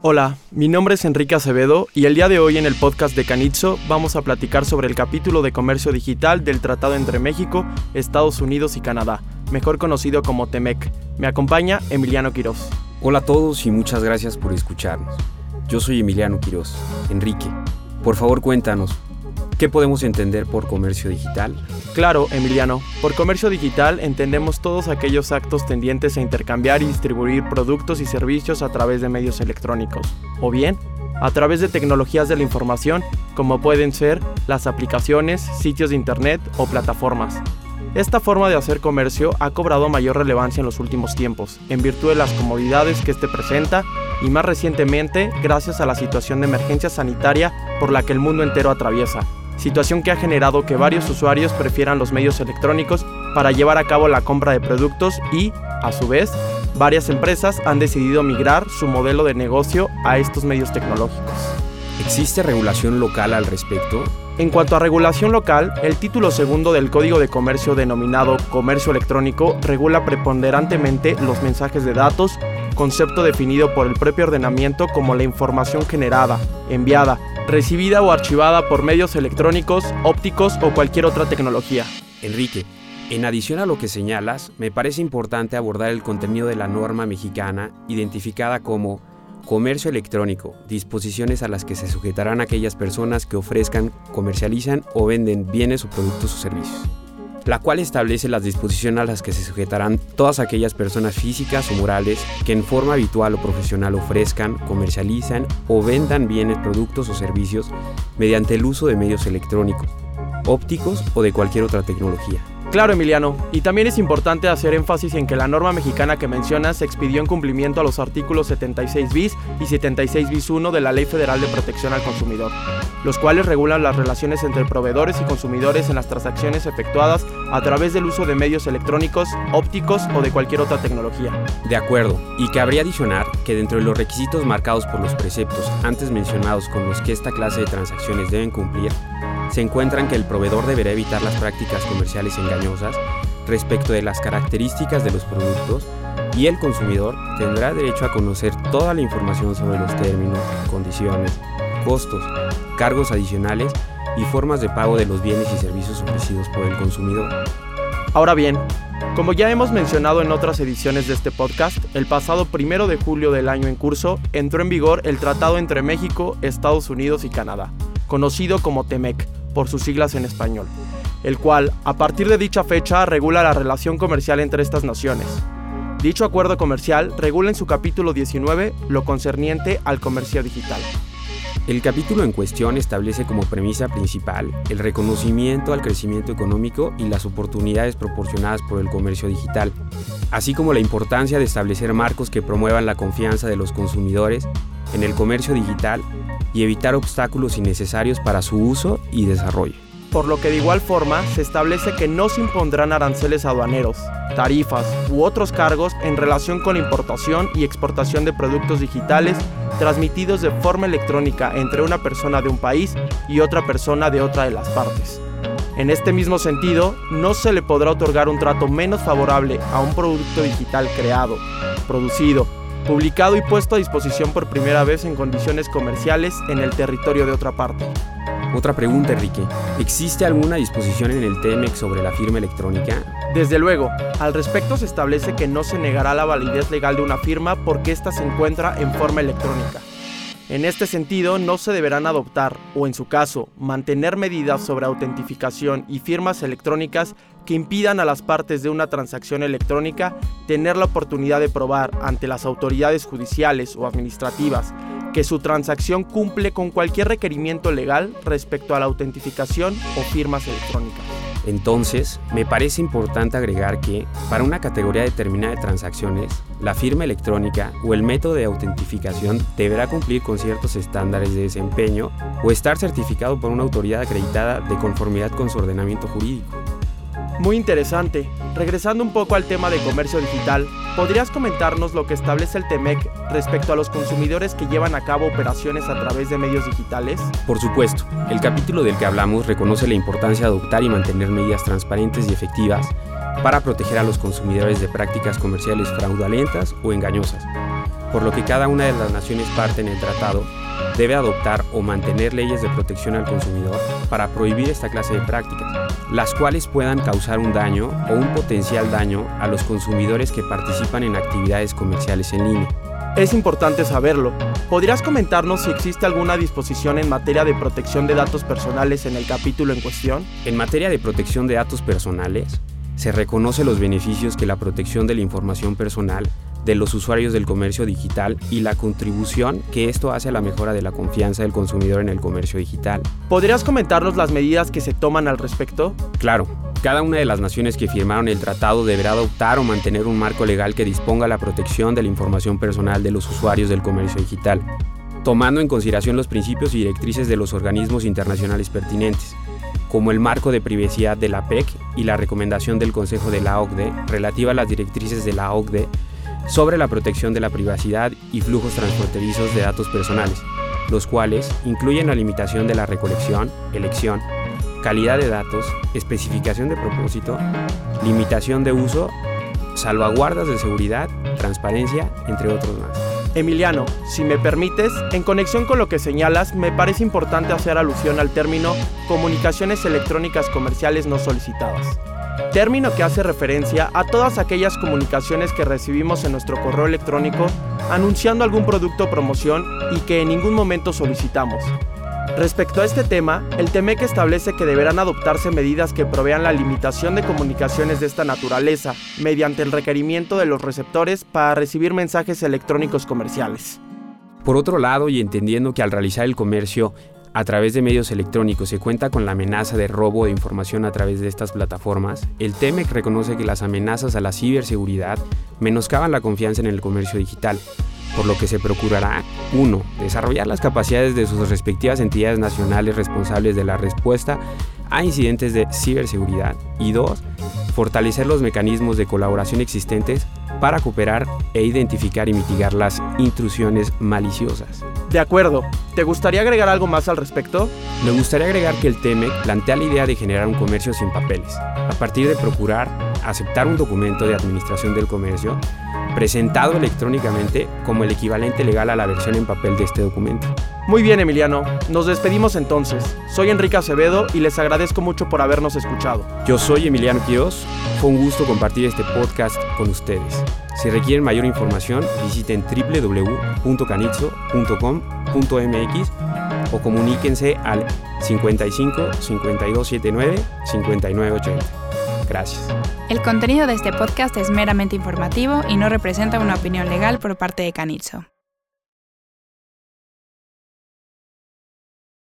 Hola, mi nombre es Enrique Acevedo y el día de hoy en el podcast de Canitzo vamos a platicar sobre el capítulo de comercio digital del Tratado entre México, Estados Unidos y Canadá, mejor conocido como TEMEC. Me acompaña Emiliano Quiroz. Hola a todos y muchas gracias por escucharnos. Yo soy Emiliano Quiroz. Enrique, por favor cuéntanos, ¿qué podemos entender por comercio digital? Claro, Emiliano, por comercio digital entendemos todos aquellos actos tendientes a intercambiar y distribuir productos y servicios a través de medios electrónicos, o bien a través de tecnologías de la información, como pueden ser las aplicaciones, sitios de Internet o plataformas. Esta forma de hacer comercio ha cobrado mayor relevancia en los últimos tiempos, en virtud de las comodidades que este presenta y más recientemente gracias a la situación de emergencia sanitaria por la que el mundo entero atraviesa, situación que ha generado que varios usuarios prefieran los medios electrónicos para llevar a cabo la compra de productos y, a su vez, varias empresas han decidido migrar su modelo de negocio a estos medios tecnológicos. ¿Existe regulación local al respecto? En cuanto a regulación local, el título segundo del Código de Comercio denominado Comercio Electrónico regula preponderantemente los mensajes de datos, concepto definido por el propio ordenamiento como la información generada, enviada, recibida o archivada por medios electrónicos, ópticos o cualquier otra tecnología. Enrique, en adición a lo que señalas, me parece importante abordar el contenido de la norma mexicana identificada como comercio electrónico, disposiciones a las que se sujetarán aquellas personas que ofrezcan, comercializan o venden bienes o productos o servicios la cual establece las disposiciones a las que se sujetarán todas aquellas personas físicas o morales que en forma habitual o profesional ofrezcan, comercializan o vendan bienes, productos o servicios mediante el uso de medios electrónicos, ópticos o de cualquier otra tecnología. Claro, Emiliano, y también es importante hacer énfasis en que la norma mexicana que mencionas se expidió en cumplimiento a los artículos 76 bis y 76 bis 1 de la Ley Federal de Protección al Consumidor, los cuales regulan las relaciones entre proveedores y consumidores en las transacciones efectuadas a través del uso de medios electrónicos, ópticos o de cualquier otra tecnología. De acuerdo, y cabría adicionar que dentro de los requisitos marcados por los preceptos antes mencionados con los que esta clase de transacciones deben cumplir, se encuentran que el proveedor deberá evitar las prácticas comerciales engañosas respecto de las características de los productos y el consumidor tendrá derecho a conocer toda la información sobre los términos, condiciones, costos, cargos adicionales y formas de pago de los bienes y servicios ofrecidos por el consumidor. Ahora bien, como ya hemos mencionado en otras ediciones de este podcast, el pasado primero de julio del año en curso entró en vigor el Tratado entre México, Estados Unidos y Canadá, conocido como TEMEC, por sus siglas en español, el cual, a partir de dicha fecha, regula la relación comercial entre estas naciones. Dicho acuerdo comercial regula en su capítulo 19 lo concerniente al comercio digital. El capítulo en cuestión establece como premisa principal el reconocimiento al crecimiento económico y las oportunidades proporcionadas por el comercio digital, así como la importancia de establecer marcos que promuevan la confianza de los consumidores en el comercio digital y evitar obstáculos innecesarios para su uso y desarrollo. Por lo que de igual forma se establece que no se impondrán aranceles aduaneros, tarifas u otros cargos en relación con la importación y exportación de productos digitales transmitidos de forma electrónica entre una persona de un país y otra persona de otra de las partes. En este mismo sentido, no se le podrá otorgar un trato menos favorable a un producto digital creado, producido publicado y puesto a disposición por primera vez en condiciones comerciales en el territorio de otra parte. Otra pregunta, Enrique. ¿Existe alguna disposición en el TEMEC sobre la firma electrónica? Desde luego, al respecto se establece que no se negará la validez legal de una firma porque ésta se encuentra en forma electrónica. En este sentido, no se deberán adoptar, o en su caso, mantener medidas sobre autentificación y firmas electrónicas que impidan a las partes de una transacción electrónica tener la oportunidad de probar ante las autoridades judiciales o administrativas que su transacción cumple con cualquier requerimiento legal respecto a la autentificación o firmas electrónicas. Entonces, me parece importante agregar que, para una categoría determinada de transacciones, la firma electrónica o el método de autentificación deberá cumplir con ciertos estándares de desempeño o estar certificado por una autoridad acreditada de conformidad con su ordenamiento jurídico. Muy interesante. Regresando un poco al tema de comercio digital, ¿podrías comentarnos lo que establece el TEMEC respecto a los consumidores que llevan a cabo operaciones a través de medios digitales? Por supuesto, el capítulo del que hablamos reconoce la importancia de adoptar y mantener medidas transparentes y efectivas para proteger a los consumidores de prácticas comerciales fraudulentas o engañosas, por lo que cada una de las naciones parte en el tratado debe adoptar o mantener leyes de protección al consumidor para prohibir esta clase de prácticas, las cuales puedan causar un daño o un potencial daño a los consumidores que participan en actividades comerciales en línea. Es importante saberlo. ¿Podrías comentarnos si existe alguna disposición en materia de protección de datos personales en el capítulo en cuestión? En materia de protección de datos personales, se reconoce los beneficios que la protección de la información personal de los usuarios del comercio digital y la contribución que esto hace a la mejora de la confianza del consumidor en el comercio digital. ¿Podrías comentarnos las medidas que se toman al respecto? Claro, cada una de las naciones que firmaron el tratado deberá adoptar o mantener un marco legal que disponga la protección de la información personal de los usuarios del comercio digital, tomando en consideración los principios y directrices de los organismos internacionales pertinentes, como el marco de privacidad de la PEC y la recomendación del Consejo de la OCDE relativa a las directrices de la OCDE sobre la protección de la privacidad y flujos transfronterizos de datos personales, los cuales incluyen la limitación de la recolección, elección, calidad de datos, especificación de propósito, limitación de uso, salvaguardas de seguridad, transparencia, entre otros más. Emiliano, si me permites, en conexión con lo que señalas, me parece importante hacer alusión al término comunicaciones electrónicas comerciales no solicitadas término que hace referencia a todas aquellas comunicaciones que recibimos en nuestro correo electrónico anunciando algún producto o promoción y que en ningún momento solicitamos. Respecto a este tema, el TEMEC establece que deberán adoptarse medidas que provean la limitación de comunicaciones de esta naturaleza mediante el requerimiento de los receptores para recibir mensajes electrónicos comerciales. Por otro lado, y entendiendo que al realizar el comercio a través de medios electrónicos se cuenta con la amenaza de robo de información a través de estas plataformas, el TEMEC reconoce que las amenazas a la ciberseguridad menoscaban la confianza en el comercio digital, por lo que se procurará 1. Desarrollar las capacidades de sus respectivas entidades nacionales responsables de la respuesta a incidentes de ciberseguridad y 2. Fortalecer los mecanismos de colaboración existentes para cooperar e identificar y mitigar las intrusiones maliciosas. De acuerdo. ¿Te gustaría agregar algo más al respecto? Me gustaría agregar que el TEMEC plantea la idea de generar un comercio sin papeles, a partir de procurar aceptar un documento de administración del comercio presentado electrónicamente como el equivalente legal a la versión en papel de este documento. Muy bien, Emiliano. Nos despedimos entonces. Soy Enrique Acevedo y les agradezco mucho por habernos escuchado. Yo soy Emiliano Quios. Fue un gusto compartir este podcast con ustedes. Si requieren mayor información, visiten www.canitzo.com.mx o comuníquense al 55 5279 5980. Gracias. El contenido de este podcast es meramente informativo y no representa una opinión legal por parte de Canitzo.